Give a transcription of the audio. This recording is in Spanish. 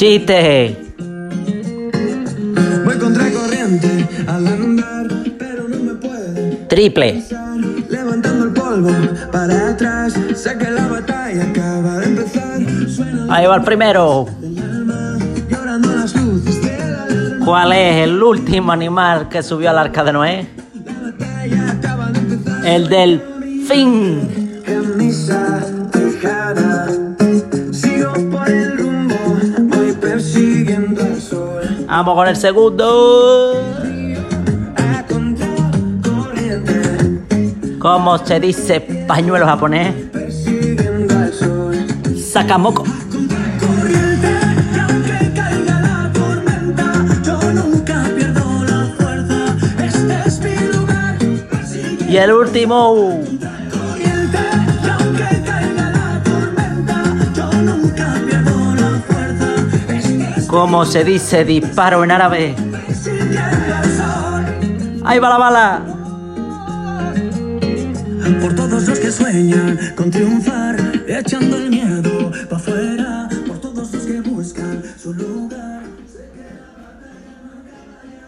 Chiste. Voy contra corriente al andar, pero no me puedo Triple. Levantando el polvo para atrás, sé que la batalla acaba de empezar. Ahí va el primero. ¿Cuál es el último animal que subió al arca de Noé? El del fin. Vamos con el segundo. ¿Cómo se dice pañuelo japonés? Sakamoko. Y el último. corriente, y aunque caiga la tormenta, yo nunca pierdo ¿Cómo se dice disparo en árabe? Ahí va la bala. Por todos los que sueñan con triunfar,